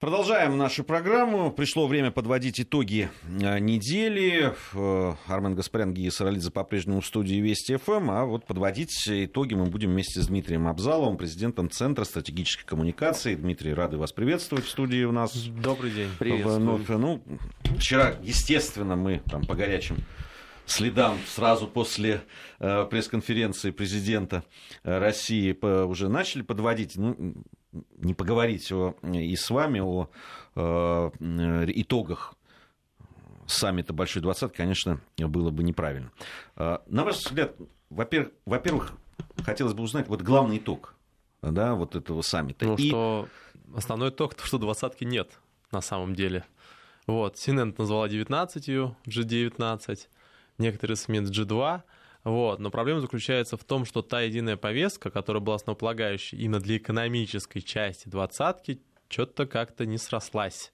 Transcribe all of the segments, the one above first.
Продолжаем нашу программу. Пришло время подводить итоги э, недели. Э, Армен Гаспарян, Гия Саралидзе по-прежнему в студии Вести ФМ. А вот подводить итоги мы будем вместе с Дмитрием Абзаловым, президентом Центра стратегической коммуникации. Дмитрий, рады вас приветствовать в студии у нас. Добрый день. Приветствую. Ну, вчера, естественно, мы там по горячим следам сразу после э, пресс-конференции президента э, России по, уже начали подводить. Ну, не поговорить о, и с вами о э, итогах саммита Большой Двадцатки, конечно, было бы неправильно. Э, на ваш взгляд, во-первых, во-первых, хотелось бы узнать вот главный итог да, вот этого саммита. Ну, и... что основной итог, то, что двадцатки нет на самом деле. Вот, Синент назвала 19 G19, некоторые СМИ G2, вот. Но проблема заключается в том, что та единая повестка, которая была основополагающей именно для экономической части двадцатки, что-то как-то не срослась.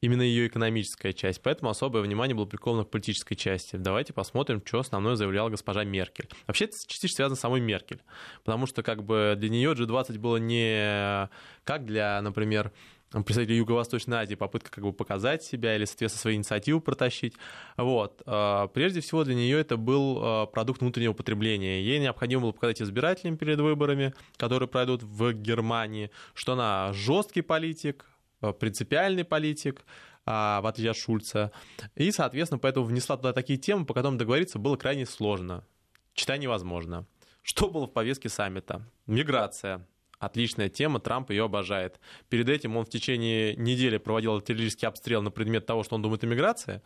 Именно ее экономическая часть. Поэтому особое внимание было приковано к политической части. Давайте посмотрим, что основное заявляла госпожа Меркель. Вообще это частично связано с самой Меркель. Потому что как бы для нее G20 было не как для, например, представители Юго-Восточной Азии, попытка как бы показать себя или, соответственно, свои инициативы протащить. Вот. А, прежде всего для нее это был а, продукт внутреннего потребления. Ей необходимо было показать избирателям перед выборами, которые пройдут в Германии, что она жесткий политик, а, принципиальный политик, в отличие от Шульца. И, соответственно, поэтому внесла туда такие темы, по которым договориться было крайне сложно. Читай невозможно. Что было в повестке саммита? Миграция Отличная тема, Трамп ее обожает. Перед этим он в течение недели проводил артиллерийский обстрел на предмет того, что он думает о миграции.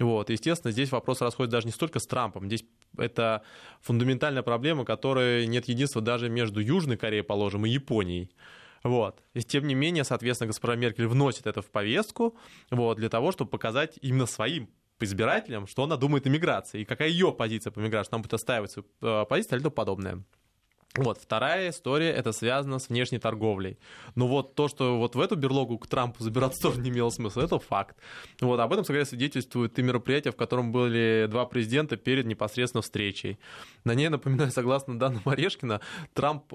Вот. Естественно, здесь вопрос расходит даже не столько с Трампом. Здесь это фундаментальная проблема, которой нет единства даже между Южной Кореей, положим, и Японией. Вот. И тем не менее, соответственно, госпожа Меркель вносит это в повестку вот, для того, чтобы показать именно своим избирателям, что она думает о миграции и какая ее позиция по миграции, она будет отстаивать свою э, позицию или то подобное. Вот, вторая история, это связано с внешней торговлей. Но вот то, что вот в эту берлогу к Трампу забираться тоже не имело смысла, это факт. Вот, об этом, скорее, свидетельствует и мероприятие, в котором были два президента перед непосредственно встречей. На ней, напоминаю, согласно данным Орешкина, Трамп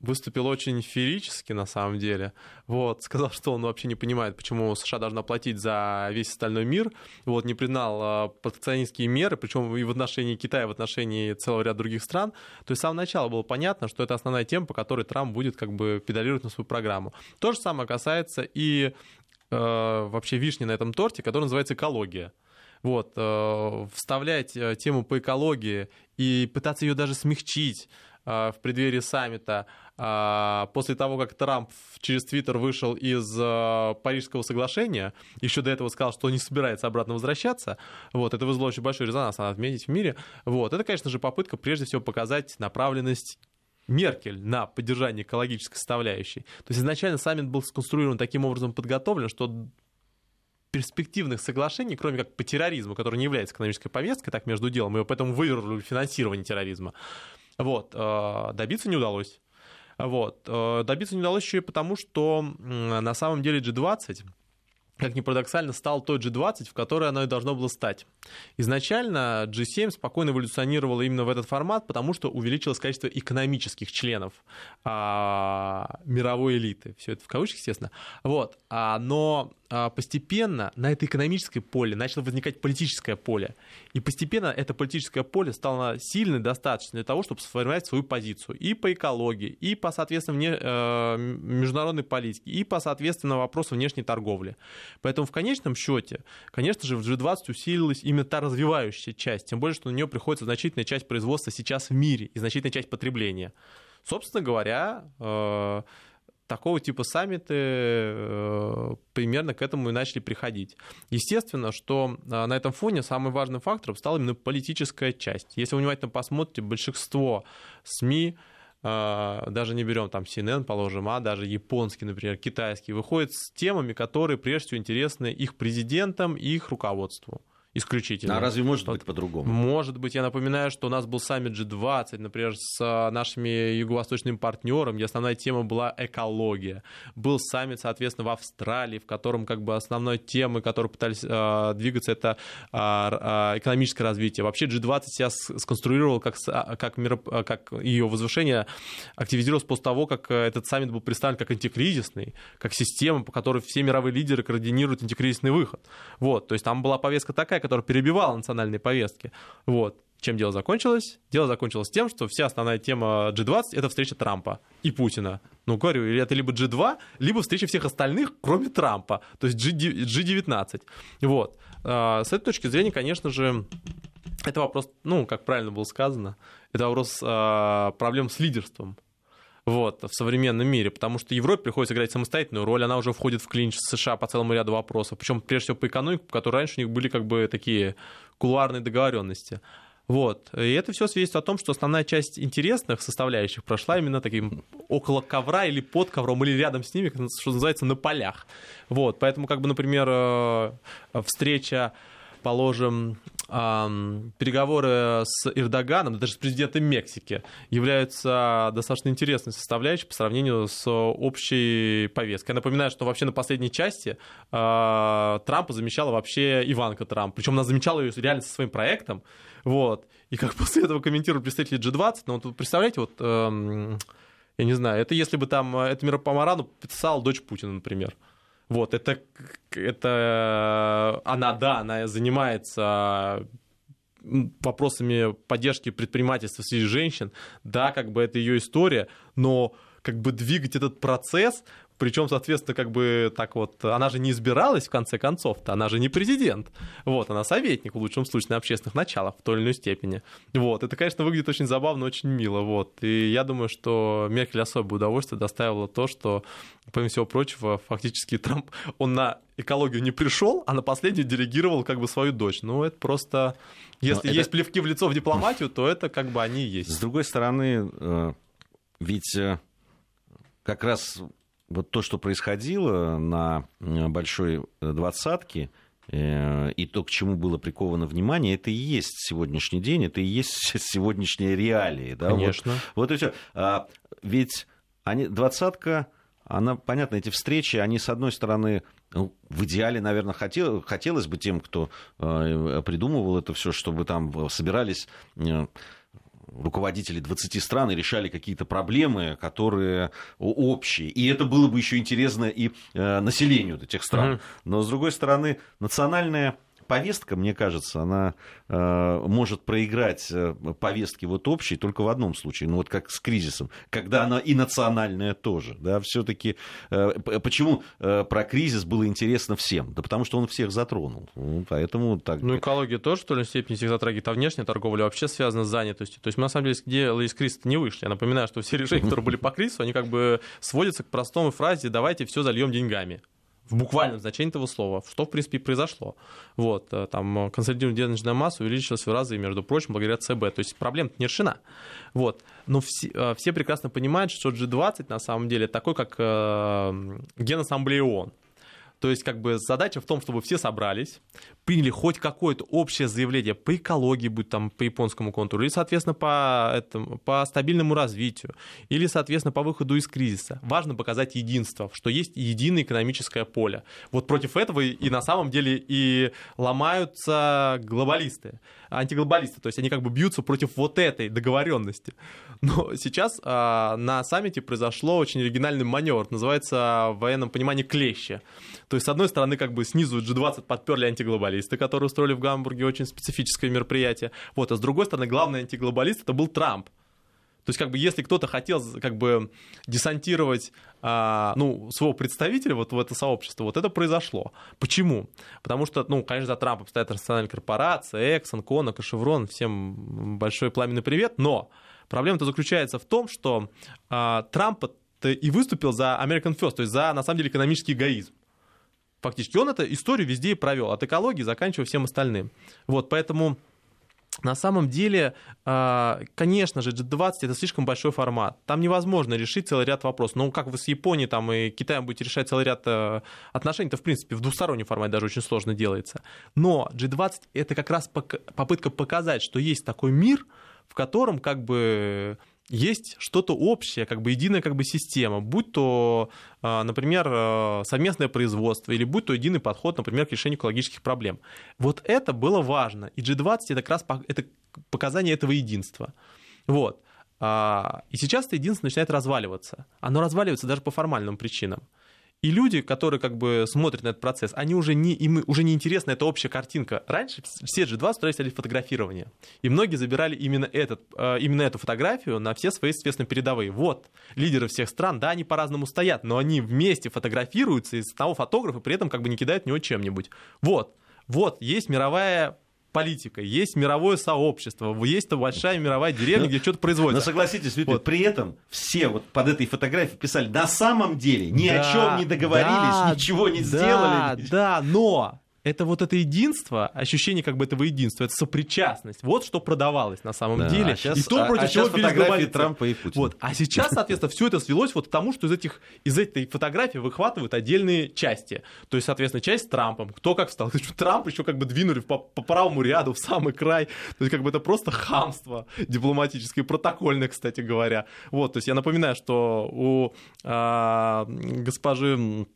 выступил очень феерически, на самом деле. Вот, сказал, что он вообще не понимает, почему США должна платить за весь остальной мир. Вот, не признал э, протекционистские меры, причем и в отношении Китая, и в отношении целого ряда других стран. То есть с самого начала было понятно, что это основная тема, по которой Трамп будет как бы педалировать на свою программу. То же самое касается и э, вообще вишни на этом торте, который называется экология вот, э, вставлять э, тему по экологии и пытаться ее даже смягчить, в преддверии саммита, э, после того, как Трамп через Твиттер вышел из э, Парижского соглашения, еще до этого сказал, что не собирается обратно возвращаться, вот, это вызвало очень большой резонанс, надо отметить, в мире. Вот, это, конечно же, попытка прежде всего показать направленность Меркель на поддержание экологической составляющей. То есть изначально саммит был сконструирован таким образом подготовлен, что перспективных соглашений, кроме как по терроризму, который не является экономической повесткой, так между делом, его поэтому вывернули финансирование терроризма, вот, э, добиться не удалось. Вот. Э, добиться не удалось еще и потому, что на самом деле G20 как ни парадоксально, стал тот G20, в который оно и должно было стать. Изначально G7 спокойно эволюционировало именно в этот формат, потому что увеличилось количество экономических членов а, мировой элиты. Все это в кавычках, естественно. Вот. А, но постепенно на это экономическое поле начало возникать политическое поле. И постепенно это политическое поле стало сильно достаточно для того, чтобы сформировать свою позицию и по экологии, и по, соответственно, вне, э, международной политике, и по, соответственно, вопросу внешней торговли. Поэтому в конечном счете, конечно же, в G20 усилилась именно та развивающая часть, тем более, что на нее приходится значительная часть производства сейчас в мире и значительная часть потребления. Собственно говоря, э, такого типа саммиты э, примерно к этому и начали приходить. Естественно, что э, на этом фоне самым важным фактором стала именно политическая часть. Если вы внимательно посмотрите, большинство СМИ, э, даже не берем там CNN, положим, а даже японский, например, китайский, выходят с темами, которые прежде всего интересны их президентам и их руководству. Исключительно. А разве может Вот. быть по-другому? Может быть, я напоминаю, что у нас был саммит G20, например, с а, нашими юго-восточными партнерами, где основная тема была экология. Был саммит, соответственно, в Австралии, в котором как бы основной темой, которые пытались а, двигаться, это а, а, экономическое развитие. Вообще G20 себя с- сконструировал как, как, а, как ее возвышение активизировалось после того, как э, этот саммит был представлен как антикризисный, как система, по которой все мировые лидеры координируют антикризисный выход. Вот, то есть там была повестка такая, которая перебивала национальные повестки. Вот. Чем дело закончилось? Дело закончилось тем, что вся основная тема G20 — это встреча Трампа и Путина. Ну, говорю, или это либо G2, либо встреча всех остальных, кроме Трампа. То есть G- G19. Вот. А, С этой точки зрения, конечно же, это вопрос, ну, как правильно было сказано, это вопрос а, проблем с лидерством вот, в современном мире, потому что Европе приходится играть самостоятельную роль, она уже входит в клинч с США по целому ряду вопросов, причем прежде всего по экономике, по которой раньше у них были как бы такие кулуарные договоренности. Вот. И это все свидетельствует о том, что основная часть интересных составляющих прошла именно таким около ковра или под ковром, или рядом с ними, что называется, на полях. Вот. Поэтому, как бы, например, э, встреча положим, переговоры с Эрдоганом, даже с президентом Мексики, являются достаточно интересной составляющей по сравнению с общей повесткой. Я напоминаю, что вообще на последней части а, Трампа замещала вообще Иванка Трамп. Причем она замечала ее реально со своим проектом. Вот. И как после этого комментируют представители G20, ну вот представляете, вот, я не знаю, это если бы там э, это Миропомарану писала дочь Путина, например. Вот, это, это она, да, она занимается вопросами поддержки предпринимательства среди женщин, да, как бы это ее история, но как бы двигать этот процесс, причем, соответственно, как бы так вот, она же не избиралась в конце концов-то, она же не президент, вот, она советник в лучшем случае на общественных началах в той или иной степени, вот, это, конечно, выглядит очень забавно, очень мило, вот, и я думаю, что Меркель особое удовольствие доставила то, что, помимо всего прочего, фактически Трамп, он на экологию не пришел, а на последнюю делегировал как бы свою дочь, ну, это просто, если это- есть плевки в лицо в дипломатию, то это как бы они и есть. С другой стороны, э, ведь э, как раз вот то, что происходило на э, большой э, двадцатке, э, и то, к чему было приковано внимание, это и есть сегодняшний день, это и есть сегодняшние реалии. Да? Вот- Конечно. Вот, и все. ведь они, двадцатка, она, понятно, эти встречи, они, с одной стороны, ну, в идеале, наверное, хотел, хотелось бы тем, кто э, придумывал это все, чтобы там собирались э, руководители 20 стран и решали какие-то проблемы, которые общие. И это было бы еще интересно и э, населению этих стран. Но, с другой стороны, национальная повестка, мне кажется, она э, может проиграть э, повестки вот общей только в одном случае, ну вот как с кризисом, когда она и национальная тоже, да, все-таки почему э, про кризис было интересно всем, да потому что он всех затронул, Ну, поэтому так. Ну, экология тоже в той или степени всех затрагивает, а внешняя торговля вообще связана с занятостью. То есть мы, на самом деле, дело из кризиса не вышли. Я напоминаю, что все решения, которые были по кризису, они как бы сводятся к простому фразе «давайте все зальем деньгами». В буквальном значении этого слова, что, в принципе, и произошло. Вот, э, там э, консолидированная денежная масса увеличилась в разы, между прочим, благодаря ЦБ. То есть проблема не решена. Вот. Но все, э, все прекрасно понимают, что G20 на самом деле такой, как э, Генассамблея ООН. То есть, как бы задача в том, чтобы все собрались, приняли хоть какое-то общее заявление по экологии, будь там по японскому контуру, или, соответственно, по, этому, по стабильному развитию, или, соответственно, по выходу из кризиса. Важно показать единство, что есть единое экономическое поле. Вот против этого и, на самом деле и ломаются глобалисты, антиглобалисты. То есть они как бы бьются против вот этой договоренности. Но сейчас а, на саммите произошло очень оригинальный маневр, называется в военном понимании клещи. То есть, с одной стороны, как бы снизу G20 подперли антиглобалисты, которые устроили в Гамбурге очень специфическое мероприятие. Вот, а с другой стороны, главный антиглобалист это был Трамп. То есть, как бы, если кто-то хотел, как бы, десантировать, а, ну, своего представителя вот в это сообщество, вот это произошло. Почему? Потому что, ну, конечно, за Трампом стоят транснациональные корпорации, Exxon, Конок и Chevron, всем большой пламенный привет, но проблема-то заключается в том, что а, Трамп и выступил за American First, то есть за, на самом деле, экономический эгоизм. Фактически он эту историю везде и провел, от экологии заканчивая всем остальным. Вот, поэтому на самом деле, а, конечно же, G20 это слишком большой формат. Там невозможно решить целый ряд вопросов. Ну, как вы с Японией там, и Китаем будете решать целый ряд э, отношений, то, в принципе, в двустороннем формате даже очень сложно делается. Но G20 это как раз попытка показать, что есть такой мир, в котором как бы есть что-то общее, как бы единая как бы система, будь то, а, например, а, совместное производство или будь то единый подход, например, к решению экологических проблем. Вот это было важно. И G20 это как раз это показание этого единства. Вот. А, и сейчас это единство начинает разваливаться. Оно разваливается даже по формальным причинам. И люди, которые как бы смотрят на этот процесс, они уже не, им уже не интересна эта общая картинка. Раньше все G2 строили фотографирование. И многие забирали именно, этот, э, именно эту фотографию на все свои, соответственно, передовые. Вот, лидеры всех стран, да, они по-разному стоят, но они вместе фотографируются из того фотографа, при этом как бы не кидают него чем-нибудь. Вот, вот, есть мировая политика, есть мировое сообщество, есть большая мировая деревня, где что-то производится. Но согласитесь, Виталий, вот. при этом все вот под этой фотографией писали, на самом деле ни да, о чем не договорились, да, ничего не да, сделали. Да, но это вот это единство, ощущение как бы этого единства, это сопричастность. Вот что продавалось на самом да, деле. А сейчас, и то, против а, а чего фотографии Трампа и Путина. Вот. А сейчас, соответственно, все это свелось вот к тому, что из, этих, из этой фотографии выхватывают отдельные части. То есть, соответственно, часть с Трампом. Кто как встал. Трамп еще как бы двинули по, по правому ряду в самый край. То есть, как бы это просто хамство дипломатическое, протокольное, кстати говоря. Вот, то есть я напоминаю, что у а, госпожи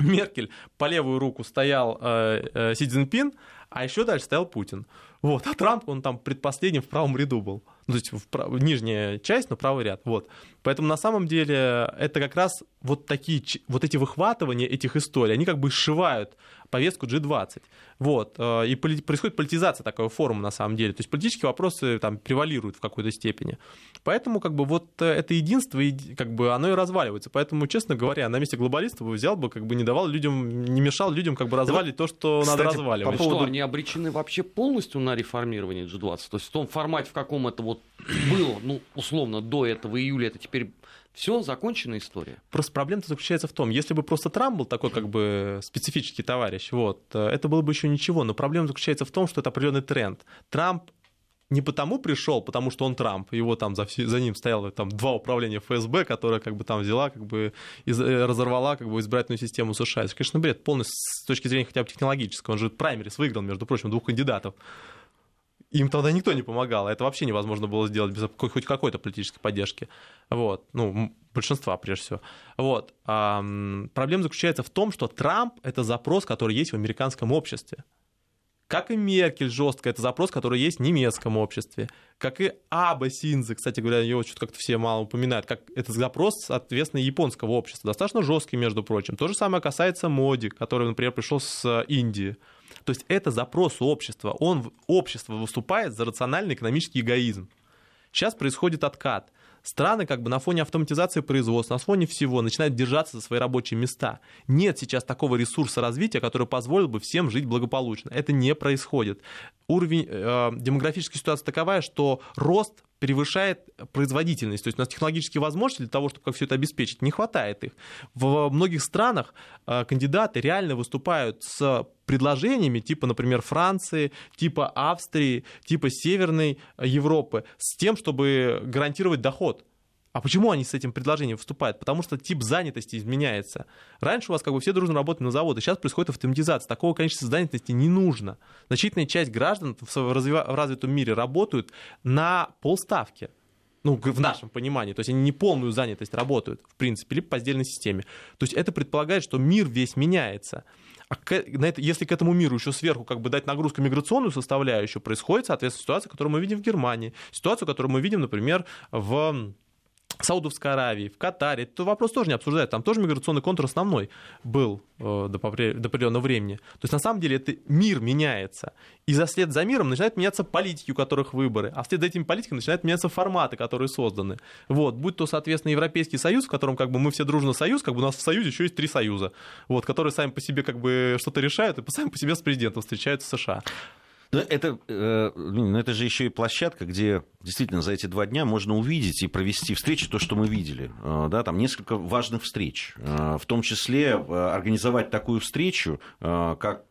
Меркель, по левую руку стоял э, э, Си Цзиньпин, а еще дальше стоял Путин. Вот. А Трамп, он там предпоследним в правом ряду был. Ну, то есть в прав... нижняя часть, но правый ряд. Вот. Поэтому на самом деле это как раз вот такие, вот эти выхватывания этих историй, они как бы сшивают повестку G20. Вот. Э, и происходит политизация такого форума на самом деле. То есть политические вопросы там превалируют в какой-то степени. Поэтому как бы вот э, это единство, как бы оно и разваливается. Поэтому, честно говоря, на месте глобалистов бы взял бы, как бы не давал людям, не мешал людям как бы развалить да, то, что кстати, надо разваливать. По поводу... Что, они обречены вообще полностью на реформирование G20? То есть в том формате, в каком это вот было, ну, условно, до этого июля, это теперь все, законченная история. Просто проблема-то заключается в том, если бы просто Трамп был такой как бы специфический товарищ, вот, э, это было бы еще ничего, но проблема заключается в том, что это определенный тренд. Трамп не потому пришел, потому что он Трамп, его там за, за ним стояло там два управления ФСБ, которая как бы там взяла, как бы из, э, разорвала как бы избирательную систему США. Это, конечно, бред полностью с точки зрения хотя бы технологического. Он же праймерис выиграл, между прочим, двух кандидатов. Им тогда никто не помогал, это вообще невозможно было сделать без хоть какой-то политической поддержки. Вот, ну, большинства, прежде всего. Вот. А, проблема заключается в том, что Трамп — это запрос, который есть в американском обществе. Как и Меркель жестко, это запрос, который есть в немецком обществе. Как и Аба Синзе, кстати говоря, его что-то как-то все мало упоминают, как это запрос, соответственно, японского общества. Достаточно жесткий, между прочим. То же самое касается Моди, который, например, пришел с Индии. То есть это запрос общества. Он, общество выступает за рациональный экономический эгоизм. Сейчас происходит откат. Страны как бы на фоне автоматизации производства, на фоне всего начинают держаться за свои рабочие места. Нет сейчас такого ресурса развития, который позволил бы всем жить благополучно. Это не происходит. Уровень э, демографической ситуации таковая, что рост превышает производительность. То есть у нас технологические возможности для того, чтобы как все это обеспечить, не хватает их. В многих странах э, кандидаты реально выступают с предложениями типа, например, Франции, типа Австрии, типа Северной Европы, с тем, чтобы гарантировать доход. А почему они с этим предложением выступают? Потому что тип занятости изменяется. Раньше у вас как бы все дружно работали на заводы, сейчас происходит автоматизация. Такого количества занятости не нужно. Значительная часть граждан в развитом мире работают на полставки ну, в нашем понимании, то есть они не полную занятость работают, в принципе, либо по сдельной системе. То есть это предполагает, что мир весь меняется. А к, на это, если к этому миру еще сверху как бы дать нагрузку миграционную составляющую, происходит, соответственно, ситуация, которую мы видим в Германии, ситуацию, которую мы видим, например, в Саудовской Аравии, в Катаре, этот вопрос тоже не обсуждают. Там тоже миграционный контур основной был э, до, до определенного времени. То есть на самом деле это мир меняется. И за след за миром начинают меняться политики, у которых выборы. А вслед за этими политиками начинают меняться форматы, которые созданы. Вот. Будь то, соответственно, Европейский Союз, в котором как бы мы все дружно союз, как бы у нас в Союзе еще есть три союза, вот, которые сами по себе как бы что-то решают и сами по себе с президентом встречаются в США. Но это, э, ну, это же еще и площадка, где действительно за эти два дня можно увидеть и провести встречи, то, что мы видели. Э, да, там несколько важных встреч. Э, в том числе организовать такую встречу, как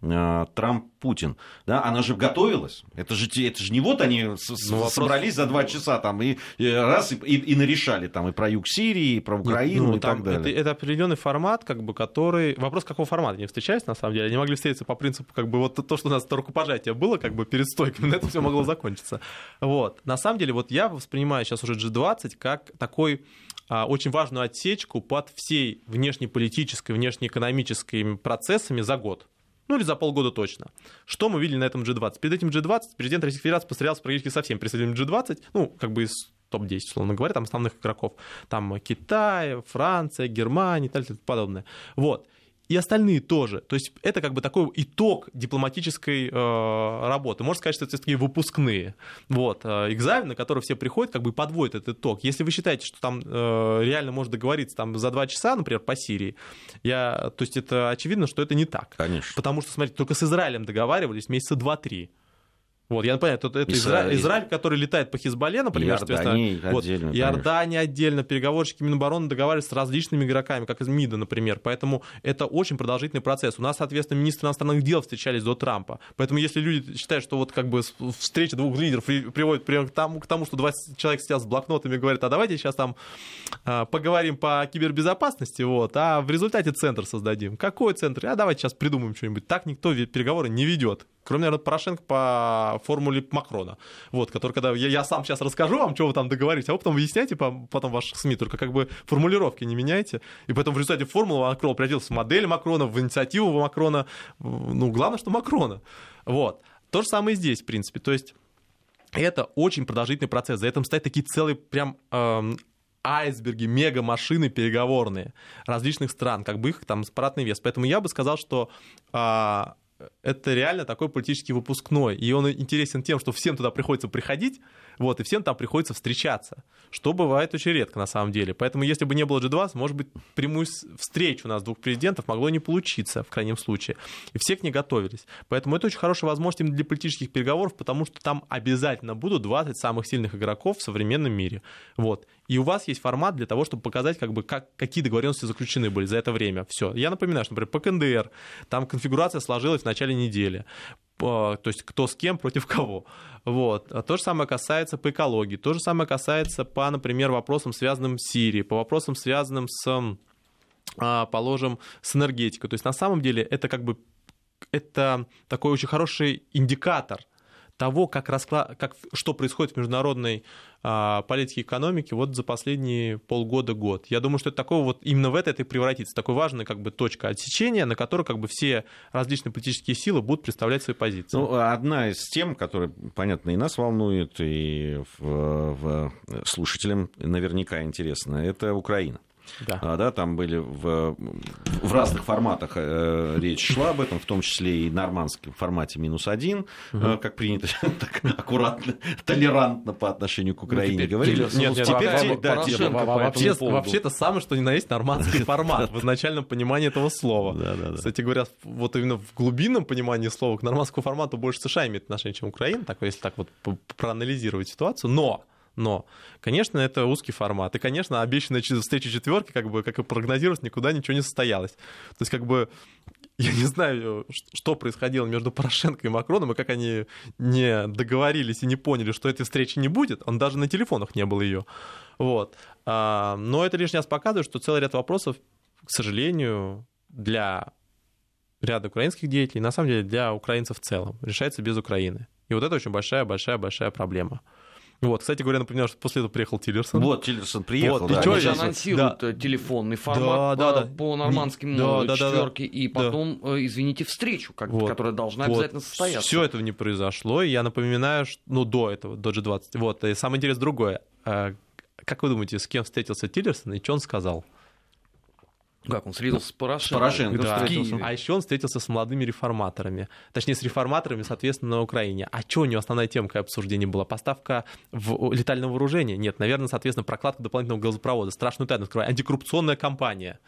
Трамп-Путин. Да, она же готовилась. Это же, это же не вот они ну, собрались вопрос... за два часа там и, и раз и, и, и нарешали там и про юг Сирии, и про Украину ну, и так далее. Это, это определенный формат, как бы, который... Вопрос, какого формата они встречались, на самом деле. Они могли встретиться по принципу, как бы, вот то, что у нас рукопожатие рукопожатие было как бы перед стойками, на это все могло закончиться. Вот. На самом деле, вот я воспринимаю сейчас уже G20 как такой а, очень важную отсечку под всей внешнеполитической, внешнеэкономическими процессами за год. Ну или за полгода точно. Что мы видели на этом G20? Перед этим G20 президент Российской Федерации пострелялся практически со всеми представителями G20, ну, как бы из топ-10, условно говоря, там основных игроков. Там Китай, Франция, Германия и так далее и подобное. Вот и остальные тоже. То есть это как бы такой итог дипломатической э, работы. Можно сказать, что это такие выпускные. Вот, э, экзамен, на который все приходят, как бы подводят этот итог. Если вы считаете, что там э, реально можно договориться там, за два часа, например, по Сирии, я, то есть это очевидно, что это не так. Конечно. Потому что, смотрите, только с Израилем договаривались месяца два-три. Вот, я понимаю, это, это Израиль, Израиль, который летает по Хизбалле, например, Иордания вот, отдельно, Иордания отдельно, переговорщики Минобороны договаривались с различными игроками, как из МИДа, например, поэтому это очень продолжительный процесс. У нас, соответственно, министры иностранных дел встречались до Трампа, поэтому если люди считают, что вот как бы встреча двух лидеров приводит к тому, к тому что два человека сидят с блокнотами и говорят, а давайте сейчас там а, поговорим по кибербезопасности, вот, а в результате центр создадим. Какой центр? А давайте сейчас придумаем что-нибудь. Так никто переговоры не ведет кроме, наверное, Порошенко по формуле Макрона. Вот, который, когда я, я сам сейчас расскажу вам, что вы там договоритесь, а вы потом выясняйте потом ваших СМИ, только как бы формулировки не меняйте. И поэтому в результате формула Макрона превратилась в модель Макрона, в инициативу Макрона. Ну, главное, что Макрона. Вот. То же самое и здесь, в принципе. То есть это очень продолжительный процесс. За этим стоят такие целые прям эм, айсберги, мега-машины переговорные различных стран, как бы их там аппаратный вес. Поэтому я бы сказал, что а, это реально такой политический выпускной. И он интересен тем, что всем туда приходится приходить, вот, и всем там приходится встречаться, что бывает очень редко на самом делделе. Поэтому если бы не было G20, может быть, прямую встречу у нас двух президентов могло не получиться в крайнем случае. И все к ней готовились. Поэтому это очень хорошая возможность именно для политических переговоров, потому что там обязательно будут 20 самых сильных игроков в современном мире. Вот. И у вас есть формат для того, чтобы показать, как бы, как, какие договоренности заключены были за это время. Все. Я напоминаю, что, например, по КНДР там конфигурация сложилась в начале недели то есть кто с кем против кого. Вот. А то же самое касается по экологии, то же самое касается по, например, вопросам, связанным с Сирией, по вопросам, связанным с, а, положим, с энергетикой. То есть на самом деле это как бы это такой очень хороший индикатор – того, как, раскла... как, что происходит в международной а, политике и экономике вот за последние полгода-год. Я думаю, что это такого вот именно в это это и превратится, такой важной как бы точка отсечения, на которой как бы все различные политические силы будут представлять свои позиции. Ну, одна из тем, которая, понятно, и нас волнует, и в, в слушателям наверняка интересна, это Украина. Да. А, да, там были в, в разных форматах э, речь шла об этом, в том числе и нормандском формате минус один, угу. э, как принято так аккуратно, толерантно по отношению к Украине ну, говорили. Нет, нет, теперь, да, вообще, вообще, вообще это самое, что ни на есть нормандский формат в изначальном понимании этого слова. Да, да, да. Кстати говоря, вот именно в глубинном понимании слова к нормандскому формату больше США имеет отношение, чем Украина, так, если так вот проанализировать ситуацию. Но но, конечно, это узкий формат. И, конечно, обещанная встреча четверки, как бы, как и прогнозировалось, никуда ничего не состоялось. То есть, как бы, я не знаю, что происходило между Порошенко и Макроном, и как они не договорились и не поняли, что этой встречи не будет. Он даже на телефонах не было ее. Вот. А, но это лишний раз показывает, что целый ряд вопросов, к сожалению, для ряда украинских деятелей, на самом деле для украинцев в целом, решается без Украины. И вот это очень большая-большая-большая проблема. Вот, кстати говоря, например, что после этого приехал Тиллерсон. Вот, Тиллерсон приехал, вот, да. И что же анонсируют да. телефонный формат да, по, да, по нормандским да, да, четверке, да, да, и потом, да. Э, извините, встречу, как, вот, которая должна вот. обязательно состояться. Все этого не произошло, и я напоминаю, что, ну, до этого, до G20. Вот, и самое интересное другое. Э, как вы думаете, с кем встретился Тиллерсон и что он сказал? Как он встретился с Порошенко? С Порошенко да. встретился. А еще он встретился с молодыми реформаторами. Точнее, с реформаторами, соответственно, на Украине. А что у него основная тема, какая обсуждение была? Поставка в летального вооружения? Нет, наверное, соответственно, прокладка дополнительного газопровода. Страшную тайну скрываю. Антикоррупционная кампания.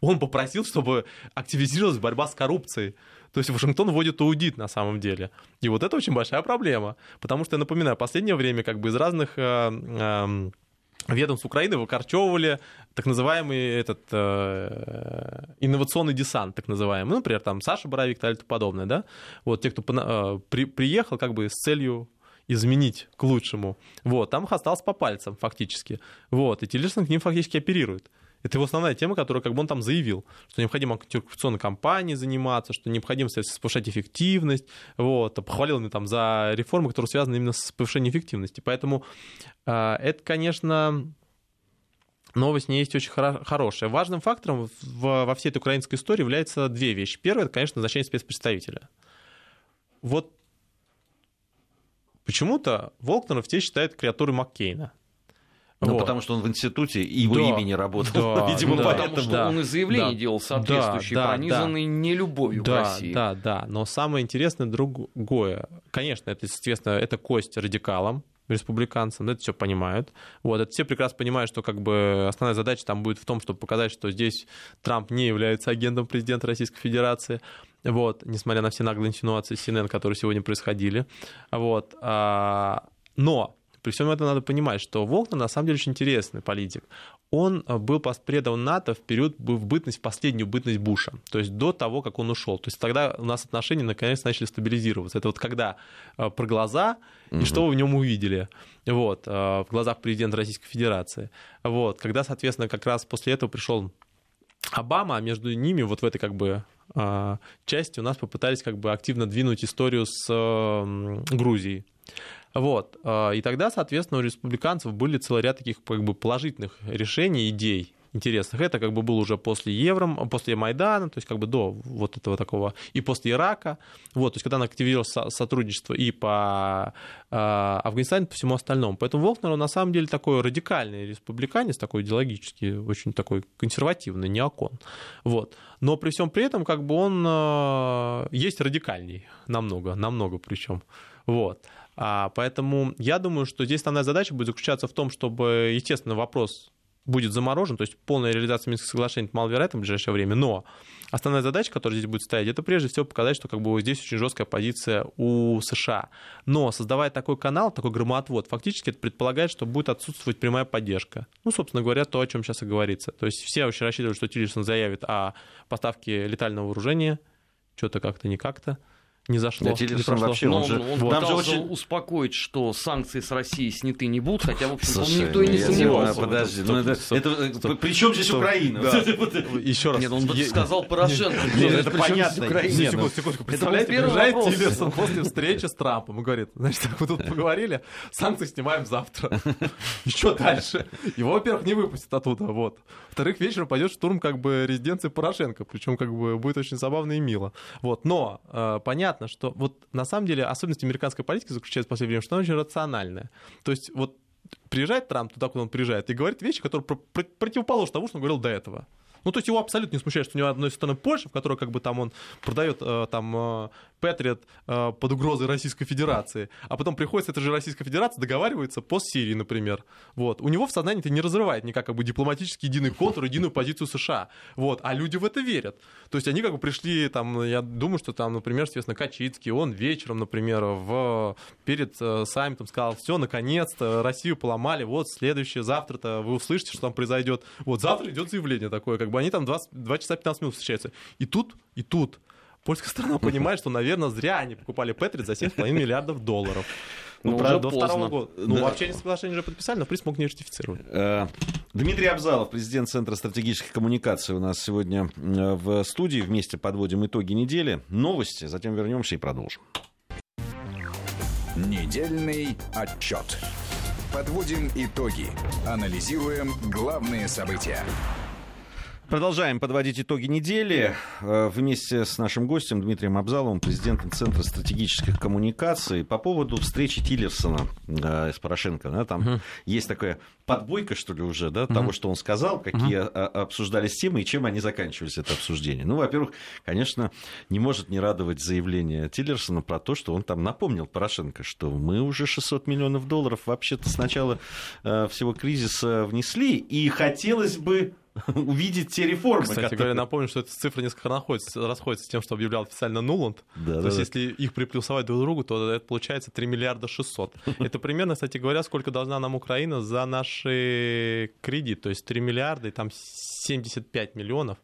Он попросил, чтобы активизировалась борьба с коррупцией. То есть Вашингтон вводит аудит на самом деле. И вот это очень большая проблема. Потому что, я напоминаю, в последнее время как бы из разных э, э, ведомств Украины выкорчевывали так называемый этот э, инновационный десант, так называемый. Ну, например, там Саша Боровик и тому подобное, да? Вот те, кто э, при, приехал как бы с целью изменить к лучшему. Вот, там их осталось по пальцам фактически. Вот, и Тиллерсон к ним фактически оперирует. Это его основная тема, которую как бы он там заявил, что необходимо антикоррупционной кампанией заниматься, что необходимо повышать эффективность. Вот. Похвалил меня там за реформы, которые связаны именно с повышением эффективности. Поэтому э, это, конечно, новость не есть очень хоро- хорошая. Важным фактором в, во всей этой украинской истории являются две вещи. Первое, это, конечно, назначение спецпредставителя. Вот почему-то Волкнеров те считают креатурой Маккейна. Ну, вот. потому что он в институте и его да, имени работал. Да, Видимо, да, потому что да, он и заявление да, делал соответствующие, да, пронизанные да, нелюбовью да, к России. Да, да, но самое интересное другое. Конечно, это, естественно, это кость радикалам, республиканцам, это все понимают. Вот, это все прекрасно понимают, что как бы основная задача там будет в том, чтобы показать, что здесь Трамп не является агентом президента Российской Федерации, вот, несмотря на все наглые инсинуации CNN, которые сегодня происходили. Вот, а, но при всем этом надо понимать, что Волкнер на самом деле очень интересный политик. Он э, был постпредом НАТО в период, в бытность, в последнюю бытность Буша, то есть до того, как он ушел. То есть тогда у нас отношения наконец начали стабилизироваться. Это вот когда э, про глаза и что вы в нем увидели вот, э, в глазах президента Российской Федерации. Вот, когда, соответственно, как раз после этого пришел Обама, а между ними вот в этой как бы части у нас попытались как бы активно двинуть историю с Грузией. Вот. А, и тогда, соответственно, у республиканцев были целый ряд таких как бы положительных решений, идей, интересных. Это как бы было уже после Евро, после Майдана, то есть как бы до вот этого такого, и после Ирака. Вот, то есть когда активировалось сотрудничество и по э, Афганистану, и по всему остальному. Поэтому Волкнер, он на самом деле такой радикальный республиканец, такой идеологически очень такой консервативный, неокон. Вот. Но при всем при этом как бы он э, есть радикальней намного, намного причем. Вот. А, поэтому я думаю, что здесь основная задача будет заключаться в том, чтобы, естественно, вопрос будет заморожен, то есть полная реализация Минских соглашений маловероятна в ближайшее время, но основная задача, которая здесь будет стоять, это прежде всего показать, что как бы здесь очень жесткая позиция у США. Но создавая такой канал, такой громоотвод, фактически это предполагает, что будет отсутствовать прямая поддержка. Ну, собственно говоря, то, о чем сейчас и говорится. То есть все очень рассчитывают, что Тиллерсон заявит о поставке летального вооружения, что-то как-то не как-то не зашло. Да, не прошло. вообще, он, же, он, он пытался очень... успокоить, что санкции с России сняты не будут, хотя, в общем Слушай, никто и не сомневался. Подожди, ну это, это, стоп, при чем здесь Украина? Еще раз. Нет, он сказал Порошенко. Это понятно. Нет, секунду, секунду. Представляете, приезжает Тиллерсон после встречи с Трампом и говорит, значит, мы тут поговорили, санкции снимаем завтра. И что дальше? Его, во-первых, не выпустят оттуда, вот. Во-вторых, вечером пойдет штурм как бы резиденции Порошенко, причем как бы будет очень забавно и мило. Вот, но э, понятно, понятно, что вот на самом деле особенность американской политики заключается в последнее время, что она очень рациональная. То есть вот приезжает Трамп туда, куда он приезжает, и говорит вещи, которые противоположны тому, что он говорил до этого. Ну, то есть его абсолютно не смущает, что у него одной стороны Польша, в которой как бы там он продает э, там э, Патриот э, под угрозой Российской Федерации, а потом приходит с этой же Российской Федерации, договаривается по Сирии, например. Вот. У него в сознании это не разрывает никак как бы дипломатический единый контур, единую позицию США. Вот. А люди в это верят. То есть они как бы пришли, там, я думаю, что там, например, естественно, Качицкий, он вечером, например, в, перед э, саммитом сказал, все, наконец-то, Россию поломали, вот, следующее, завтра-то вы услышите, что там произойдет. Вот завтра идет заявление такое, как бы они там 20, 2 часа 15 минут встречаются. И тут, и тут польская страна понимает, что, наверное, зря они покупали Петрит за 7,5 миллиардов долларов. Ну, ну правда, до поздно. второго года. Ну, да. вообще соглашение уже подписали, но приз мог не ратифицировать. Э, Дмитрий Абзалов, президент Центра стратегических коммуникаций, у нас сегодня э, в студии. Вместе подводим итоги недели. Новости, затем вернемся и продолжим. Недельный отчет. Подводим итоги. Анализируем главные события. Продолжаем подводить итоги недели. Э, вместе с нашим гостем Дмитрием Абзаловым, президентом Центра стратегических коммуникаций, по поводу встречи Тиллерсона э, с Порошенко. Да, там uh есть такая подбойка, что ли, уже, да, uh того, что он сказал, какие uh обсуждались темы и чем они заканчивались, это обсуждение. Ну, во-первых, конечно, не может не радовать заявление Тиллерсона про то, что он там напомнил Порошенко, что мы уже 600 миллионов долларов вообще-то с начала э, всего кризиса внесли, и хотелось бы увидеть те реформы. Кстати которые... говоря, напомню, что эта цифра несколько расходится, расходится с тем, что объявлял официально Нуланд. Да, то да, есть, да. если их приплюсовать друг к другу, то это получается 3 миллиарда 600. Это примерно, кстати говоря, сколько должна нам Украина за наши кредит. То есть 3 миллиарда и там 75 миллионов.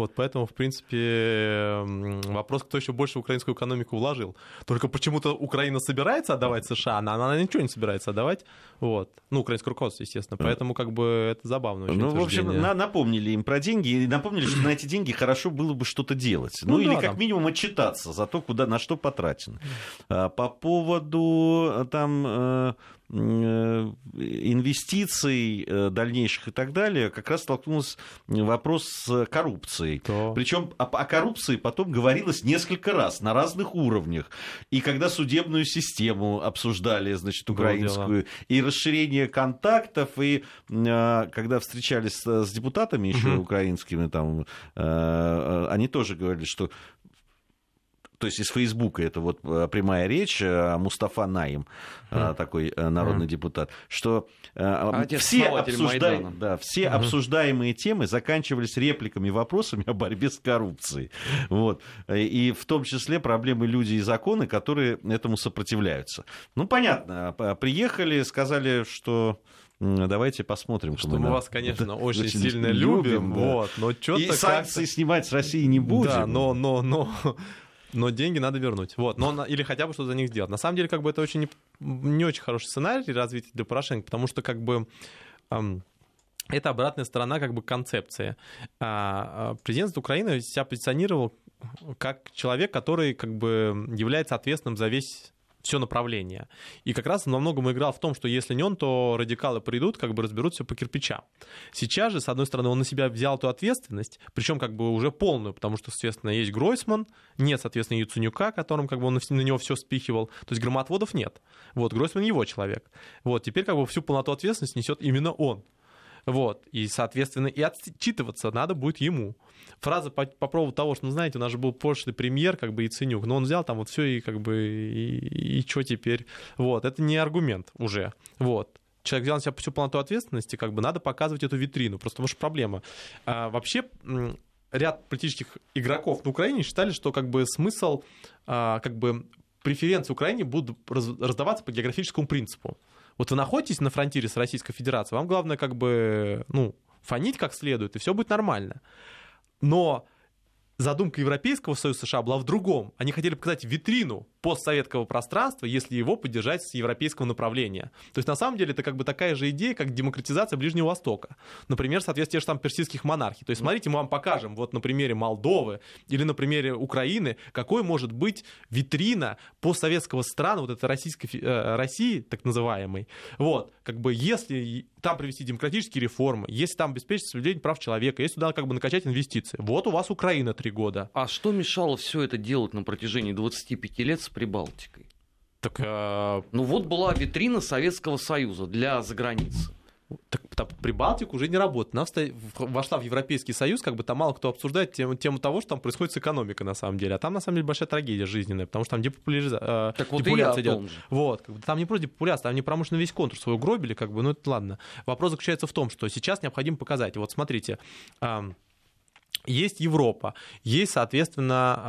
Вот, поэтому, в принципе, вопрос, кто еще больше в украинскую экономику вложил. Только почему-то Украина собирается отдавать США, она, она ничего не собирается отдавать. Вот. Ну, украинское руководство, естественно. Поэтому, как бы, это забавно очень Ну, в общем, на- напомнили им про деньги и напомнили, что на эти деньги хорошо было бы что-то делать. Ну, Ну или да, как там. минимум отчитаться за то, куда, на что потрачено. А, По поводу э, там э, инвестиций э, дальнейших и так далее, как раз столкнулся вопрос с коррупцией. Причем о, о коррупции потом говорилось несколько раз на разных уровнях. И когда судебную систему обсуждали, значит, украинскую, и расширение контактов, и э, когда встречались с, депутатами еще украинскими, там, э, э, они тоже говорили, что то есть из Фейсбука это вот э, прямая речь, э, Мустафа Наим, э, Мгм. такой народный депутат, что Отец все, обсужда- Майдана. да, все обсуждаемые темы заканчивались репликами, и вопросами о борьбе с коррупцией. Вот. И в том числе проблемы люди и законы, которые этому сопротивляются. Ну, понятно, приехали, сказали, что давайте посмотрим. Что мы вас, конечно, Да, очень сильно любим, да. вот, но что-то И санкции снимать с России не будем. Да, но, но, но, но деньги надо вернуть. Вот, но, или хотя бы что-то за них сделать. На самом деле, как бы это очень не, не очень хороший сценарий развития для Порошенко, потому что как бы ам, это обратная сторона как бы концепции. А, а, Президент Украины себя позиционировал как человек, который как бы является ответственным за весь все направление. И как раз во многом играл в том, что если не он, то радикалы придут, как бы разберут все по кирпичам. Сейчас же, с одной стороны, он на себя взял эту ответственность, причем как бы уже полную, потому что, соответственно, есть Гройсман, нет, соответственно, Яценюка, которым как бы он на него все спихивал, то есть громотводов нет. Вот, Гройсман его человек. Вот, теперь как бы всю полноту ответственности несет именно он. Вот, и, соответственно, и отчитываться надо будет ему. Фраза по, по поводу того, что, ну, знаете, у нас же был прошлый премьер, как бы, Яценюк, но он взял там вот все и, как бы, и, и что теперь? Вот, это не аргумент уже, вот. Человек взял на себя всю полноту ответственности, как бы надо показывать эту витрину, просто потому что проблема. А, вообще, ряд политических игроков на Украине считали, что как бы смысл, а, как бы преференции Украине будут раз- раздаваться по географическому принципу. Вот вы находитесь на фронтире с Российской Федерацией, вам главное как бы, ну, фонить как следует, и все будет нормально. Но задумка Европейского Союза США была в другом. Они хотели показать витрину постсоветского пространства, если его поддержать с европейского направления. То есть, на самом деле, это как бы такая же идея, как демократизация Ближнего Востока. Например, соответственно, тех же там персидских монархий. То есть, смотрите, мы вам покажем вот на примере Молдовы или на примере Украины, какой может быть витрина постсоветского страна, вот этой российской, э, России, так называемой. Вот, как бы, если там провести демократические реформы, если там обеспечить соблюдение прав человека, если туда как бы накачать инвестиции. Вот у вас Украина три года. А что мешало все это делать на протяжении 25 лет с Прибалтикой? Так, э, Ну вот была витрина Советского Союза для заграницы. так, там Прибалтика уже не работает. Она вста- вошла в Европейский Союз, как бы там мало кто обсуждает тему, тему того, что там происходит с экономикой на самом деле. А там на самом деле большая трагедия жизненная, потому что там депопуляриза- э, Так вот депопуляция идет. же. Вот, как бы, там не просто депопуляция, там не промышленно весь контур свой угробили, как бы, ну это ладно. Вопрос заключается в том, что сейчас необходимо показать. Вот смотрите, ам, есть Европа, есть, соответственно, а,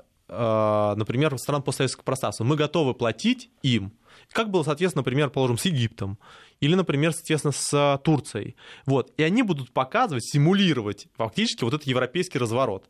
а, например, стран постсоветского пространства. Мы готовы платить им, как было, соответственно, например, положим, с Египтом, или, например, соответственно, с а, Турцией. Вот. И они будут показывать, симулировать фактически вот этот европейский разворот.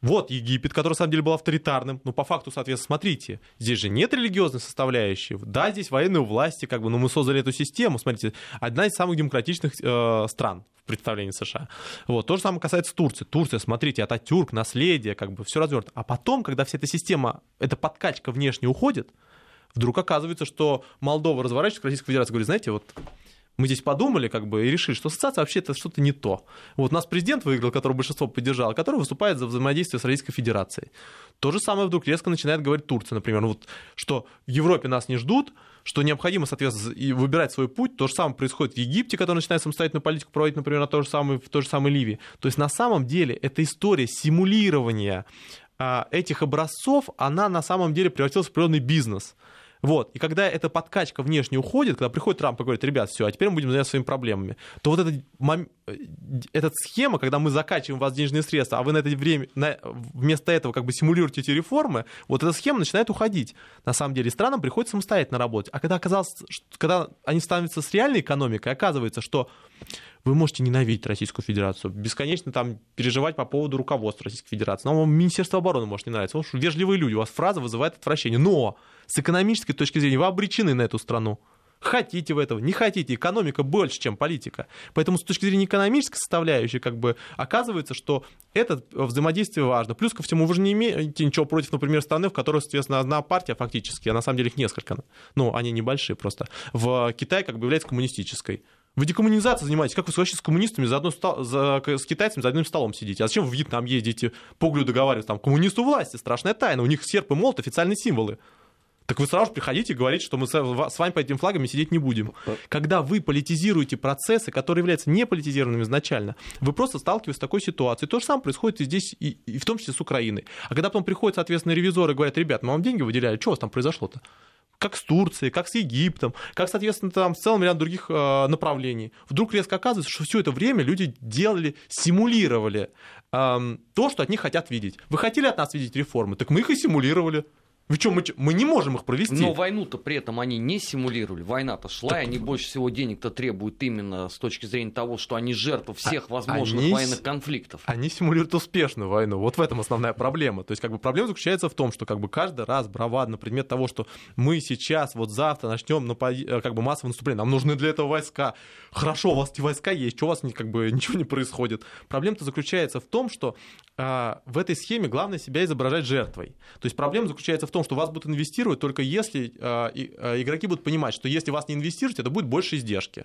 Вот Египет, который, на самом деле, был авторитарным. Ну, по факту, соответственно, смотрите, здесь же нет религиозной составляющей. Да, здесь военные власти, как бы, но мы создали эту систему. Смотрите, одна из самых демократичных э, стран представлении США. Вот. То же самое касается Турции. Турция, смотрите, Ататюрк, наследие, как бы, все развернуто. А потом, когда вся эта система, эта подкачка внешне уходит, вдруг оказывается, что Молдова разворачивается к Российской Федерации, говорит, знаете, вот мы здесь подумали, как бы, и решили, что ассоциация вообще это что-то не то. Вот нас президент выиграл, которого большинство поддержало, который выступает за взаимодействие с Российской Федерацией. То же самое вдруг резко начинает говорить Турция, например, вот, что в Европе нас не ждут, что необходимо, соответственно, выбирать свой путь. То же самое происходит в Египте, который начинает самостоятельную политику проводить, например, на то же самое, в той же самой Ливии. То есть на самом деле эта история симулирования а, этих образцов, она на самом деле превратилась в определенный бизнес. Вот. И когда эта подкачка внешне уходит, когда приходит Трамп и говорит, ребят, все, а теперь мы будем заняться своими проблемами, то вот эта, эта схема, когда мы закачиваем у вас денежные средства, а вы на это время, на, вместо этого как бы симулируете эти реформы, вот эта схема начинает уходить. На самом деле странам приходится самостоятельно работать. А когда оказалось, когда они становятся с реальной экономикой, оказывается, что вы можете ненавидеть Российскую Федерацию, бесконечно там переживать по поводу руководства Российской Федерации. Но вам Министерство обороны может не нравиться. Потому что вежливые люди, у вас фраза вызывает отвращение. Но с экономической точки зрения вы обречены на эту страну. Хотите вы этого, не хотите. Экономика больше, чем политика. Поэтому с точки зрения экономической составляющей, как бы оказывается, что это взаимодействие важно. Плюс ко всему, вы же не имеете ничего против, например, страны, в которой, соответственно, одна партия фактически, а на самом деле их несколько. Ну, они небольшие просто. В Китае как бы является коммунистической. Вы декоммунизацией занимаетесь. Как вы вообще с коммунистами за одно стол, за, с китайцами за одним столом сидите? А зачем вы в Вьетнам ездите, по углю договариваться? Там коммунисту власти, страшная тайна. У них серп и молот официальные символы. Так вы сразу же приходите и говорите, что мы с вами по этим флагами сидеть не будем. Когда вы политизируете процессы, которые являются не политизированными изначально, вы просто сталкиваетесь с такой ситуацией. То же самое происходит и здесь, и, и в том числе с Украиной. А когда потом приходят, соответственно, ревизоры и говорят, ребят, мы вам деньги выделяли, что у вас там произошло-то? Как с Турцией, как с Египтом, как, соответственно, там с целым ряд других э, направлений. Вдруг резко оказывается, что все это время люди делали, симулировали э, то, что от них хотят видеть. Вы хотели от нас видеть реформы, так мы их и симулировали. Вы что, мы, мы не можем их провести. Но войну-то при этом они не симулировали. Война-то шла, так... и они больше всего денег-то требуют именно с точки зрения того, что они жертвы всех а, возможных они... военных конфликтов. Они симулируют успешную войну. Вот в этом основная проблема. То есть, как бы проблема заключается в том, что как бы каждый раз бравадно предмет того, что мы сейчас, вот завтра начнем напад... Э, как бы массовое наступление, нам нужны для этого войска. Хорошо, у вас эти войска есть, что у вас как бы ничего не происходит. Проблема-то заключается в том, что а, в этой схеме главное себя изображать жертвой. То есть проблема заключается в том, том, что вас будут инвестировать только если э, игроки будут понимать, что если вас не инвестировать, это будет больше издержки.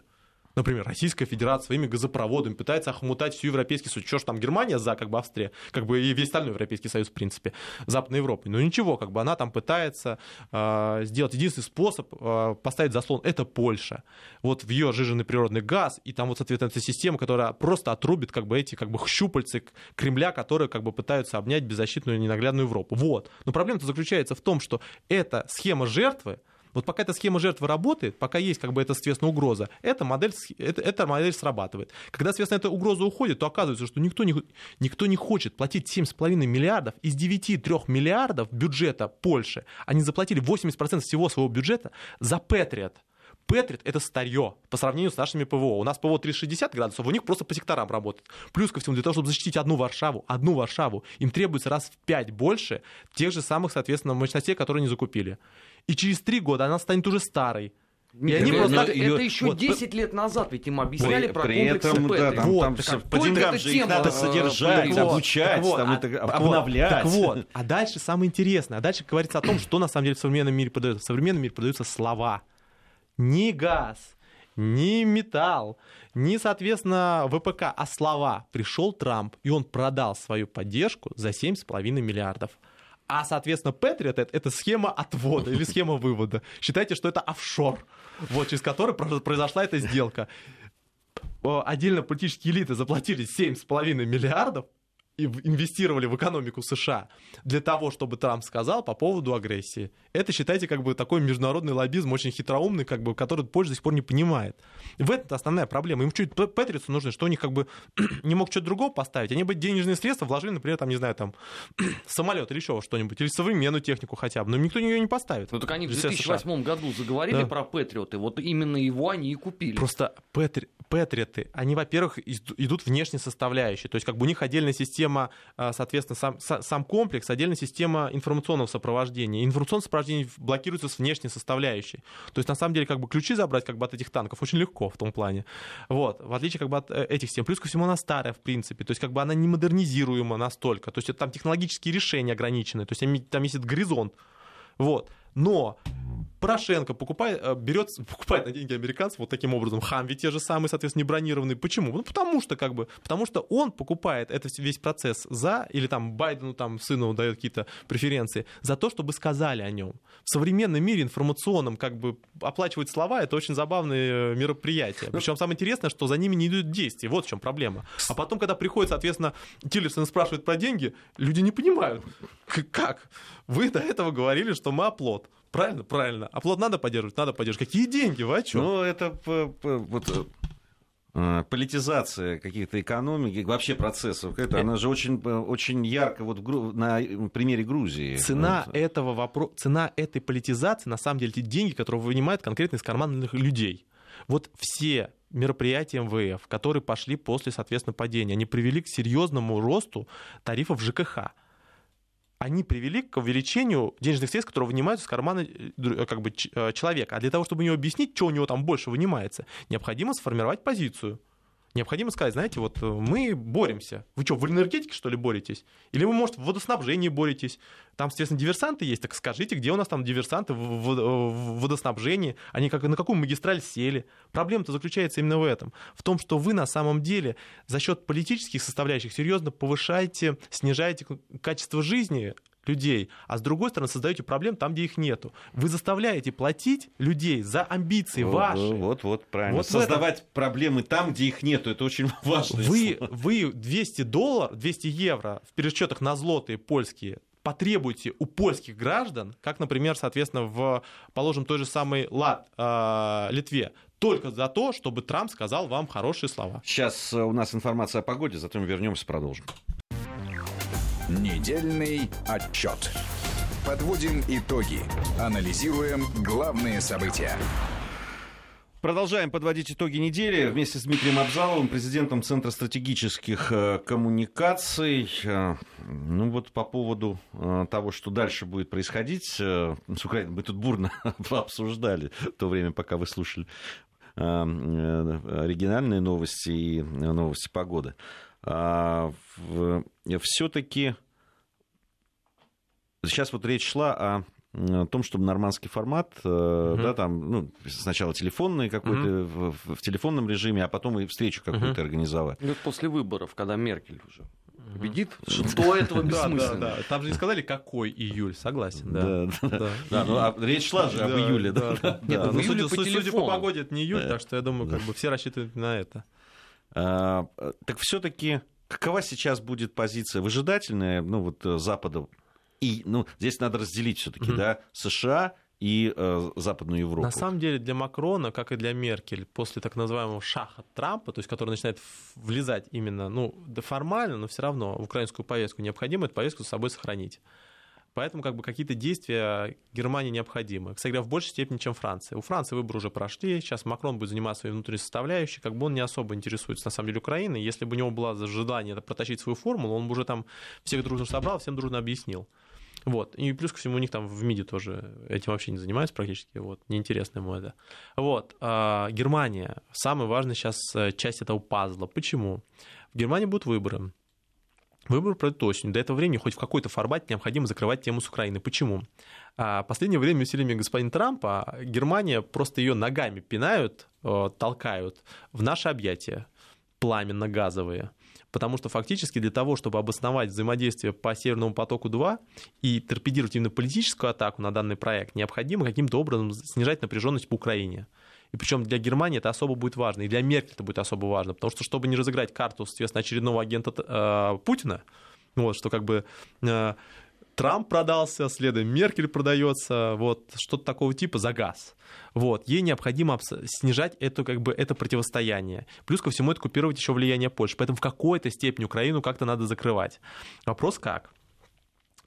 Например, Российская Федерация своими газопроводами пытается охмутать всю Европейский Союз. Что ж там Германия за, как бы Австрия, как бы и весь остальной Европейский Союз, в принципе, Западной Европы. Но ничего, как бы она там пытается э, сделать. Единственный способ э, поставить заслон — это Польша. Вот в ее жиженный природный газ, и там вот, соответственно, эта система, которая просто отрубит как бы эти как бы щупальцы Кремля, которые как бы пытаются обнять беззащитную ненаглядную Европу. Вот. Но проблема-то заключается в том, что эта схема жертвы, вот пока эта схема жертвы работает, пока есть как бы эта, соответственно, угроза, эта модель, эта, эта модель срабатывает. Когда, соответственно, эта угроза уходит, то оказывается, что никто не, никто не хочет платить 7,5 миллиардов из 9,3 миллиардов бюджета Польши. Они заплатили 80% всего своего бюджета за Патриот. Петрит — это старье по сравнению с нашими ПВО. У нас ПВО 360 градусов, у них просто по секторам работает. Плюс ко всему, для того, чтобы защитить одну Варшаву, одну Варшаву, им требуется раз в пять больше тех же самых, соответственно, мощностей, которые они закупили. И через три года она станет уже старой. И они это, просто... это, это еще вот, 10 лет назад, ведь им объясняли при, про при этом, да, там, вот, там все, по деньгам же их надо содержать, так обучать, вот, там, а, это, обновлять. Так вот, а дальше самое интересное. А дальше говорится о том, что на самом деле в современном мире продается. В современном мире продаются слова ни газ, ни металл, ни, соответственно, ВПК, а слова. Пришел Трамп, и он продал свою поддержку за 7,5 миллиардов. А, соответственно, Патриот это, это схема отвода или схема вывода. Считайте, что это офшор, вот, через который произошла эта сделка. Отдельно политические элиты заплатили 7,5 миллиардов, инвестировали в экономику США для того, чтобы Трамп сказал по поводу агрессии. Это, считайте, как бы такой международный лоббизм, очень хитроумный, как бы, который Польша до сих пор не понимает. В этом основная проблема. Им чуть Петрицу нужно, что у них как бы не мог что-то другого поставить. Они бы денежные средства вложили, например, там, не знаю, там, самолет или еще что-нибудь, или современную технику хотя бы, но никто ее не поставит. Ну так они в 2008 США. году заговорили да. про Патриоты, вот именно его они и купили. Просто Патри... Патриоты, они, во-первых, идут внешней составляющей, то есть как бы у них отдельная система, а, соответственно, сам, сам комплекс, отдельная система информационного сопровождения. Информационное сопровождение блокируется с внешней составляющей. То есть, на самом деле, как бы ключи забрать как бы от этих танков очень легко в том плане. Вот, в отличие как бы от э, этих систем. Плюс ко всему она старая, в принципе, то есть как бы она не модернизируема настолько. То есть это там технологические решения ограничены, то есть там есть горизонт. Вот. Но Порошенко покупает, э, берет, покупает на деньги американцев вот таким образом хамви те же самые, соответственно, не бронированные. Почему? Ну, потому что, как бы, потому что он покупает это весь процесс за, или там Байдену, там, сыну дает какие-то преференции, за то, чтобы сказали о нем. В современном мире информационном, как бы, оплачивать слова, это очень забавные э, мероприятия. Причем самое интересное, что за ними не идут действия. Вот в чем проблема. А потом, когда приходит, соответственно, Тиллерсон спрашивает про деньги, люди не понимают, как? Вы до этого говорили, что мы оплот Правильно? Правильно. Оплот надо поддерживать? Надо поддерживать. Какие деньги? Вы о чем? Ну, это вот, э, политизация каких-то экономики, вообще процессов, это, она же очень, э, очень ярко вот на примере Грузии. Цена Вот. этого вопро... цена этой политизации, на самом деле, те деньги, которые вынимают конкретно из карманных людей. Вот все мероприятия МВФ, которые пошли после, соответственно, падения, они привели к серьезному росту тарифов ЖКХ. Они привели к увеличению денежных средств, которые вынимаются из кармана э, дру- как бы, э, человека. А для того, чтобы ему объяснить, что у него там больше вынимается, необходимо сформировать позицию. Необходимо сказать, знаете, вот э, мы боремся. Вы что, в энергетике, что ли, боретесь? Или вы, может, в водоснабжении боретесь? Там, соответственно, диверсанты есть, так скажите, где у нас там диверсанты в, в- в водоснабжении? Они как, на какую магистраль сели? Проблема-то заключается именно в этом. В том, что вы на самом деле за счет политических составляющих серьезно повышаете, снижаете качество жизни людей, а с другой стороны создаете проблем там, где их нету. Вы заставляете платить людей за амбиции Вот, ваши. Вот, вот, правильно. Вот в этом- Создавать проблемы там, где их нету, это очень важно. Вы, вы 200 долларов, 200 евро в пересчетах на злотые польские потребуете у польских граждан, как, например, соответственно, в, положим, той же самой Лат, э, Литве, только за то, чтобы Трамп сказал вам хорошие слова. Сейчас э, у нас информация о погоде, затем вернемся, продолжим. Недельный отчет. Подводим итоги. Анализируем главные события. Продолжаем подводить итоги недели вместе с Дмитрием Абзаловым, президентом Центра стратегических э, коммуникаций. Э, Ну вот по поводу э, того, что дальше будет происходить с Украиной, мы тут бурно обсуждали в то время, пока вы слушали оригинальные новости и новости погоды. Все-таки сейчас вот речь шла о о том, чтобы нормандский формат, э, да, там, ну, сначала телефонный какой-то, в, в телефонном режиме, а потом и встречу какую-то организовать. Ну, это после выборов, когда Меркель уже победит, что этого Да, да, бессмысленно. да. Там же не сказали, какой июль, согласен, да. Да, Да. Да, ну, а речь шла же об Да, июле, да. да. Нет, Да, ну, июле судя, по судя- погоде, это не июль, Да. так что я думаю, как бы все рассчитывают на это. А, Так все-таки какова сейчас будет позиция выжидательная, ну, вот э, Запада? И, ну, здесь надо разделить все-таки, Мгм. да, США и э, Западную Европу. На самом деле для Макрона, как и для Меркель, после так называемого шаха Трампа, то есть который начинает влезать именно, ну, да формально, но все равно в украинскую повестку необходимо эту повестку с собой сохранить. Поэтому как бы какие-то действия Германии необходимы. Кстати говоря, в большей степени, чем Франция. У Франции выборы уже прошли, сейчас Макрон будет заниматься своей внутренней составляющей, как бы он не особо интересуется на самом деле Украиной. Если бы у него было желание протащить свою формулу, он бы уже там всех дружно собрал, всем дружно объяснил. Вот. И плюс ко всему у них там в МИДе тоже этим вообще не занимаются практически. Вот. Неинтересно ему это. Вот. А, Германия. Самая важная сейчас э, часть этого пазла. Почему? В Германии будут выборы. Выборы пройдут осенью. До этого времени хоть в какой-то формате необходимо закрывать тему с Украины. Почему? А, последнее время усилиями господина Трампа Германия просто ее ногами пинают, э, толкают в наши объятия пламенно-газовые. Потому что фактически для того, чтобы обосновать взаимодействие по Северному потоку-2 и торпедировать именно политическую атаку на данный проект, необходимо каким-то образом снижать напряженность по Украине. И причем для Германии это особо будет важно, и для Меркель это будет особо важно, потому что чтобы не разыграть карту, соответственно, очередного агента э, Путина, вот, что как бы э, Трамп продался, следом Меркель продается, вот что-то такого типа за газ. Вот, ей необходимо снижать это, как бы, это противостояние. Плюс ко всему это купировать еще влияние Польши. Поэтому в какой-то степени Украину как-то надо закрывать. Вопрос как?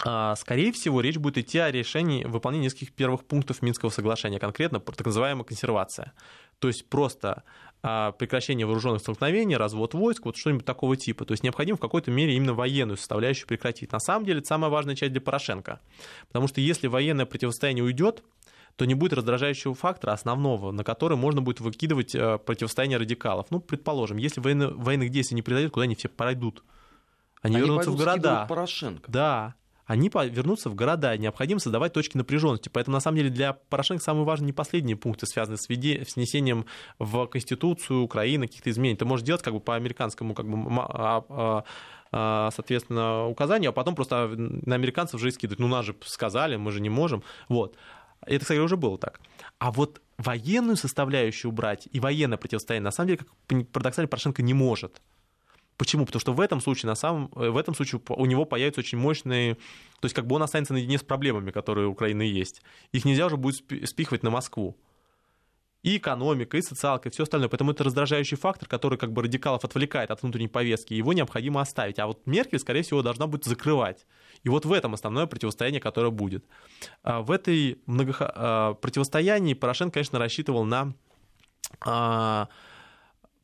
А, Скорее всего, речь будет идти о решении выполнения нескольких первых пунктов Минского соглашения, конкретно так называемая консервация. То есть просто прекращение вооруженных столкновений, развод войск, вот что-нибудь такого типа. То есть необходимо в какой-то мере именно военную составляющую прекратить. На самом деле это самая важная часть для Порошенко. Потому что если военное противостояние уйдет, то не будет раздражающего фактора основного, на который можно будет выкидывать э, противостояние радикалов. Ну, предположим, если военно- военных действий не произойдет, куда они все пройдут? Они, Они вернутся в города. Порошенко. Да, они вернутся в города, необходимо создавать точки напряженности. Поэтому, на самом деле, для Порошенко самые важные не последние пункты, связанные с, веде- с внесением в Конституцию Украины каких-то изменений. Ты можешь делать как бы по американскому, как бы, а- а- а, соответственно, указанию, а потом просто на американцев же и скидывать. Ну, нас же сказали, мы же не можем. Вот. Это, кстати, уже было так. А вот военную составляющую убрать и военное противостояние, на самом деле, как парадоксально, Порошенко не может. Почему? Потому что в этом случае, на самом, в этом случае у него появятся очень мощные... То есть как бы он останется наедине с проблемами, которые у Украины есть. Их нельзя уже будет спихивать на Москву и экономика, и социалка, и все остальное. Поэтому это раздражающий фактор, который как бы радикалов отвлекает от внутренней повестки, его необходимо оставить. А вот Меркель, скорее всего, должна будет закрывать. И вот в этом основное противостояние, которое будет. А в этой много... А, противостоянии Порошенко, конечно, рассчитывал на а,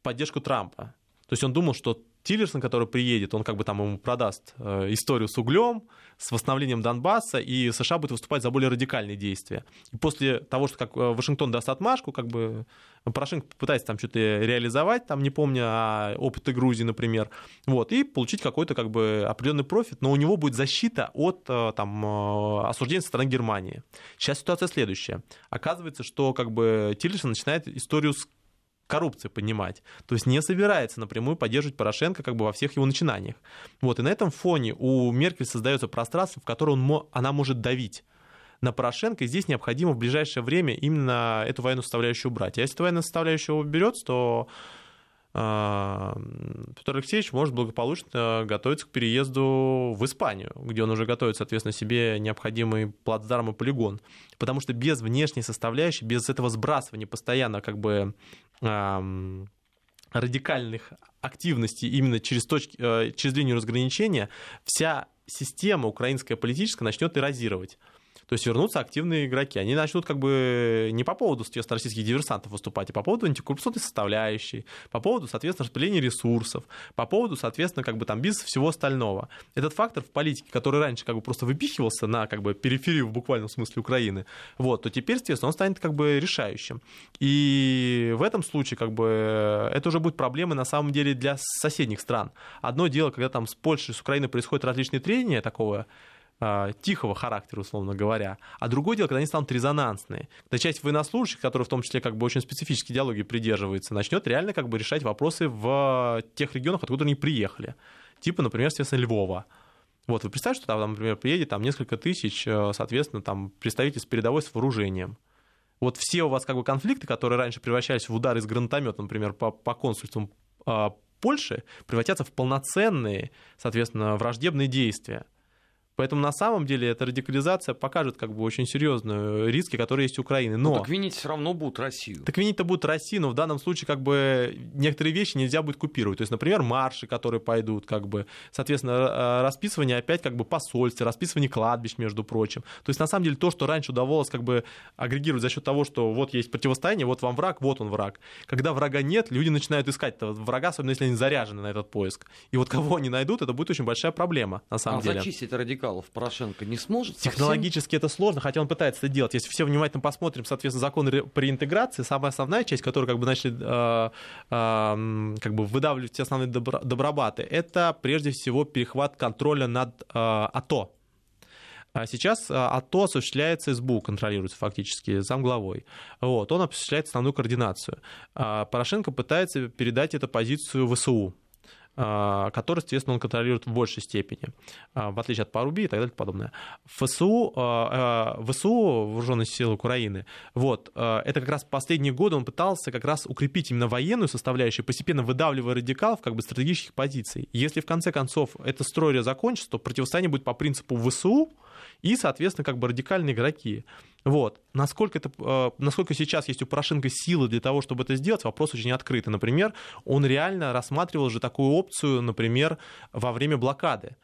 поддержку Трампа. То есть он думал, что Тиллерсон, который приедет, он как бы там ему продаст э, историю с углем, с восстановлением Донбасса, и США будет выступать за более радикальные действия. И после того, что как э, Вашингтон даст отмашку, как бы Порошенко попытается там что-то реализовать, там не помню, а опыты Грузии, например, вот, и получить какой-то как бы определенный профит, но у него будет защита от э, там осуждения со стороны Германии. Сейчас ситуация следующая. Оказывается, что как бы Тиллерсон начинает историю с коррупции поднимать. То есть не собирается напрямую поддерживать Порошенко как бы во всех его начинаниях. Вот, и на этом фоне у Меркель создается пространство, в которое он, она может давить на Порошенко, и здесь необходимо в ближайшее время именно эту военную составляющую убрать. А если эта военная составляющая уберется, то а, Петр Алексеевич может благополучно готовиться к переезду в Испанию, где он уже готовит, соответственно, себе необходимый плацдарм и полигон. Потому что без внешней составляющей, без этого сбрасывания постоянно как бы радикальных активностей именно через, точки, э, через линию разграничения, вся система украинская политическая начнет эрозировать. То есть вернутся активные игроки. Они начнут как бы не по поводу, соответственно, российских диверсантов выступать, а по поводу антикоррупционной составляющей, по поводу, соответственно, распределения ресурсов, по поводу, соответственно, как бы там бизнеса всего остального. Этот фактор в политике, который раньше как бы просто выпихивался на как бы периферию в буквальном смысле Украины, вот, то теперь, соответственно, он станет как бы решающим. И в этом случае как бы это уже будет проблемой на самом деле для соседних стран. Одно дело, когда там с Польшей, с Украиной происходят различные трения такого тихого характера, условно говоря. А другое дело, когда они станут резонансные. Когда часть военнослужащих, которые в том числе как бы очень специфической идеологии придерживается, начнет реально как бы решать вопросы в тех регионах, откуда они приехали. Типа, например, соответственно, Львова. Вот, вы представьте, что там, например, приедет там несколько тысяч, э, соответственно, там представителей с передовой с вооружением. Вот все у вас как бы конфликты, которые раньше превращались в удары из гранатомета, например, по, по консульствам э, Польши, превратятся в полноценные, соответственно, враждебные действия. Поэтому на самом деле эта радикализация покажет как бы очень серьезные риски, которые есть у Украины. Но... Ну, так винить все равно будут Россию. Так винить-то будут Россию, но в данном случае как бы некоторые вещи нельзя будет купировать. То есть, например, марши, которые пойдут, как бы, соответственно, расписывание опять как бы посольств, расписывание кладбищ, между прочим. То есть, на самом деле, то, что раньше удавалось как бы агрегировать за счет того, что вот есть противостояние, вот вам враг, вот он враг. Когда врага нет, люди начинают искать врага, особенно если они заряжены на этот поиск. И вот кого они найдут, это будет очень большая проблема, на самом а деле. зачистить радикал радикалов Порошенко не сможет? Технологически совсем? это сложно, хотя он пытается это делать. Если все внимательно посмотрим, соответственно, закон при интеграции, самая основная часть, которую как бы начали э, э, как бы выдавливать все основные добро, добробаты, это прежде всего перехват контроля над э, АТО. А сейчас э, АТО осуществляется СБУ, контролируется фактически замглавой. Вот, он осуществляет основную координацию. А Порошенко пытается передать эту позицию ВСУ. А, который, естественно, он контролирует в большей степени, а, в отличие от Паруби и так далее и подобное. ФСУ, а, ВСУ, Вооруженные силы Украины, вот, это как раз последние годы он пытался как раз укрепить именно военную составляющую, постепенно выдавливая радикалов как бы стратегических позиций. Если в конце концов эта стройка закончится, то противостояние будет по принципу ВСУ и, соответственно, как бы радикальные игроки. Вот. Насколько, это, э, насколько сейчас есть у Порошенко силы для того, чтобы это сделать, вопрос очень открытый. Например, он реально рассматривал же такую опцию, например, во время блокады.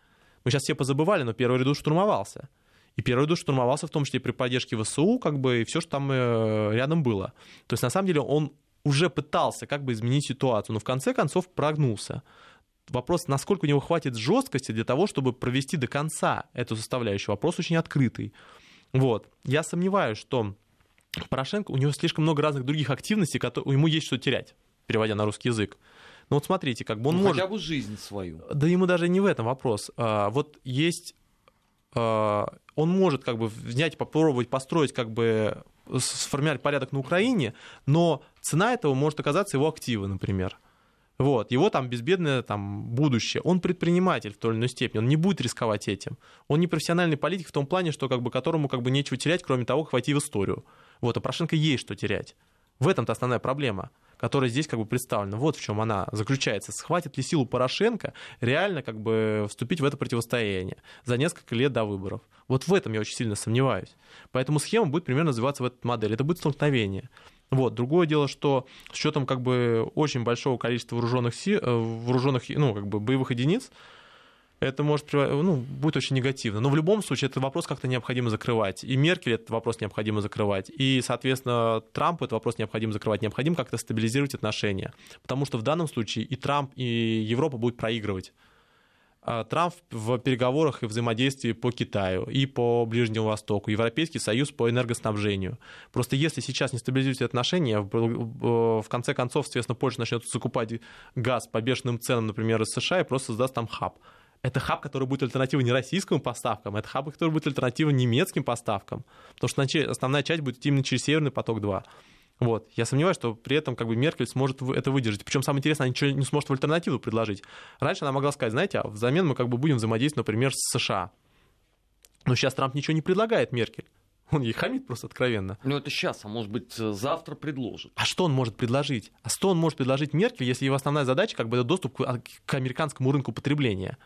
Мы сейчас все позабывали, но первый ряду штурмовался. И первый ряду штурмовался в том числе при поддержке ВСУ, как бы, и все, что там э, рядом было. То есть, на самом деле, он уже пытался как бы изменить ситуацию, но в конце концов прогнулся. Вопрос, насколько у него хватит жесткости для того, чтобы провести до конца эту составляющую. Вопрос очень открытый. Вот. Я сомневаюсь, что Порошенко, у него слишком много разных других активностей, которые, ему есть что терять, переводя на русский язык. Ну вот смотрите, как бы он ну, может... Хотя бы жизнь свою. Да ему даже не в этом вопрос. А, вот есть... А, он может как бы взять, попробовать построить как бы сформировать порядок на Украине, но цена этого может оказаться его активы, например. Вот, его там безбедное там, будущее. Он предприниматель в той или иной степени, он не будет рисковать этим. Он не профессиональный политик в том плане, что как бы, которому как бы нечего терять, кроме того, войти в историю. Вот, а Порошенко есть что терять. В этом-то основная проблема которая здесь как бы представлена. Вот в чем она заключается. Схватит ли силу Порошенко реально как бы вступить в это противостояние за несколько лет до выборов? Вот в этом я очень сильно сомневаюсь. Поэтому схема будет примерно развиваться в эту модель. Это будет столкновение. Вот. Другое дело, что с учетом как бы очень большого количества вооруженных, сил, э, вооруженных ну, как бы боевых единиц, это может ну, будет очень негативно. Но в любом случае этот вопрос как-то необходимо закрывать. И Меркель этот вопрос необходимо закрывать. И, соответственно, Трампу этот вопрос необходимо закрывать. Необходимо как-то стабилизировать отношения. Потому что в данном случае и Трамп, и Европа будут проигрывать. А Трамп в переговорах и взаимодействии по Китаю и по Ближнему Востоку, Европейский Союз по энергоснабжению. Просто если сейчас не стабилизируют отношения, в конце концов, соответственно, Польша начнет закупать газ по бешеным ценам, например, из США и просто создаст там хаб это хаб, который будет альтернативой не российским поставкам, это хаб, который будет альтернативой немецким поставкам. Потому что основная часть будет именно через Северный поток-2. Вот. Я сомневаюсь, что при этом как бы Меркель сможет это выдержать. Причем самое интересное, она ничего не сможет в альтернативу предложить. Раньше она могла сказать, знаете, а взамен мы как бы будем взаимодействовать, например, с США. Но сейчас Трамп ничего не предлагает Меркель. Он ей хамит просто откровенно. Ну, это сейчас, а может быть, завтра предложит. А что он может предложить? А что он может предложить Меркель, если его основная задача как бы это доступ к, к американскому рынку потребления?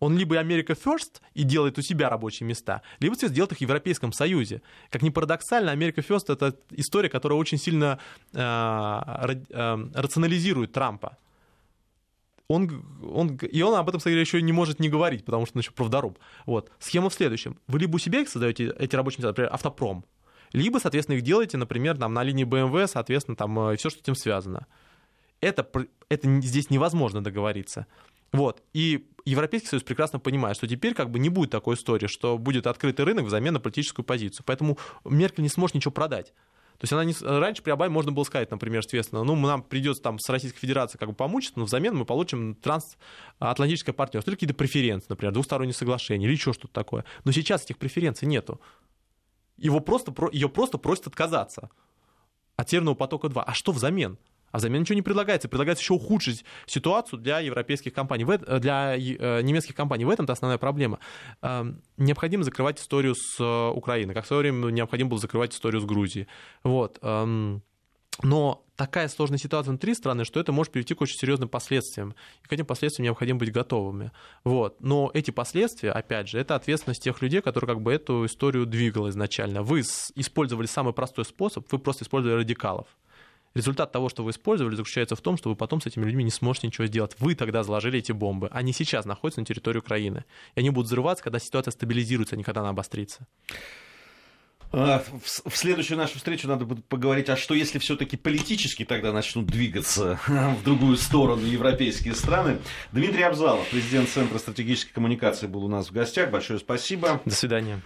Он либо Америка First и делает у себя рабочие места, либо сделает их в Европейском Союзе. Как ни парадоксально, Америка First — это история, которая очень сильно э, э, рационализирует Трампа. Он, он, и он об этом, кстати, еще не может не говорить, потому что он еще правдоруб. Вот. Схема в следующем. Вы либо у себя их создаете, эти рабочие места, например, автопром, либо, соответственно, их делаете, например, там, на линии BMW, соответственно, там э, все, что с этим связано. Это, это здесь невозможно договориться. Вот. И Европейский Союз прекрасно понимает, что теперь как бы не будет такой истории, что будет открытый рынок взамен на политическую позицию. Поэтому Меркель не сможет ничего продать. То есть она не... раньше при Обаме можно было сказать, например, соответственно, ну, нам придется там с Российской Федерацией как бы помучиться, но взамен мы получим трансатлантическое партнерство или какие-то преференции, например, двусторонние соглашения или еще что-то такое. Но сейчас этих преференций нету. Его просто, ее просто просят отказаться от Северного потока-2. А что взамен? А взамен ничего не предлагается. Предлагается еще ухудшить ситуацию для европейских компаний, для э, немецких компаний. В этом-то основная проблема. Эм, необходимо закрывать историю с э, Украиной, как в свое время необходимо было закрывать историю с Грузией. Вот. Эм, но такая сложная ситуация внутри страны, что это может привести к очень серьезным последствиям. И к этим последствиям необходимо быть готовыми. Вот. Но эти последствия, опять же, это ответственность тех людей, которые как бы эту историю двигали изначально. Вы использовали самый простой способ, вы просто использовали радикалов. Результат того, что вы использовали, заключается в том, что вы потом с этими людьми не сможете ничего сделать. Вы тогда заложили эти бомбы. Они сейчас находятся на территории Украины. И они будут взрываться, когда ситуация стабилизируется, а не когда она обострится. А, в следующую нашу встречу надо будет поговорить, а что если все-таки политически тогда начнут двигаться в другую сторону европейские страны. Дмитрий Абзалов, президент Центра стратегической коммуникации, был у нас в гостях. Большое спасибо. До свидания.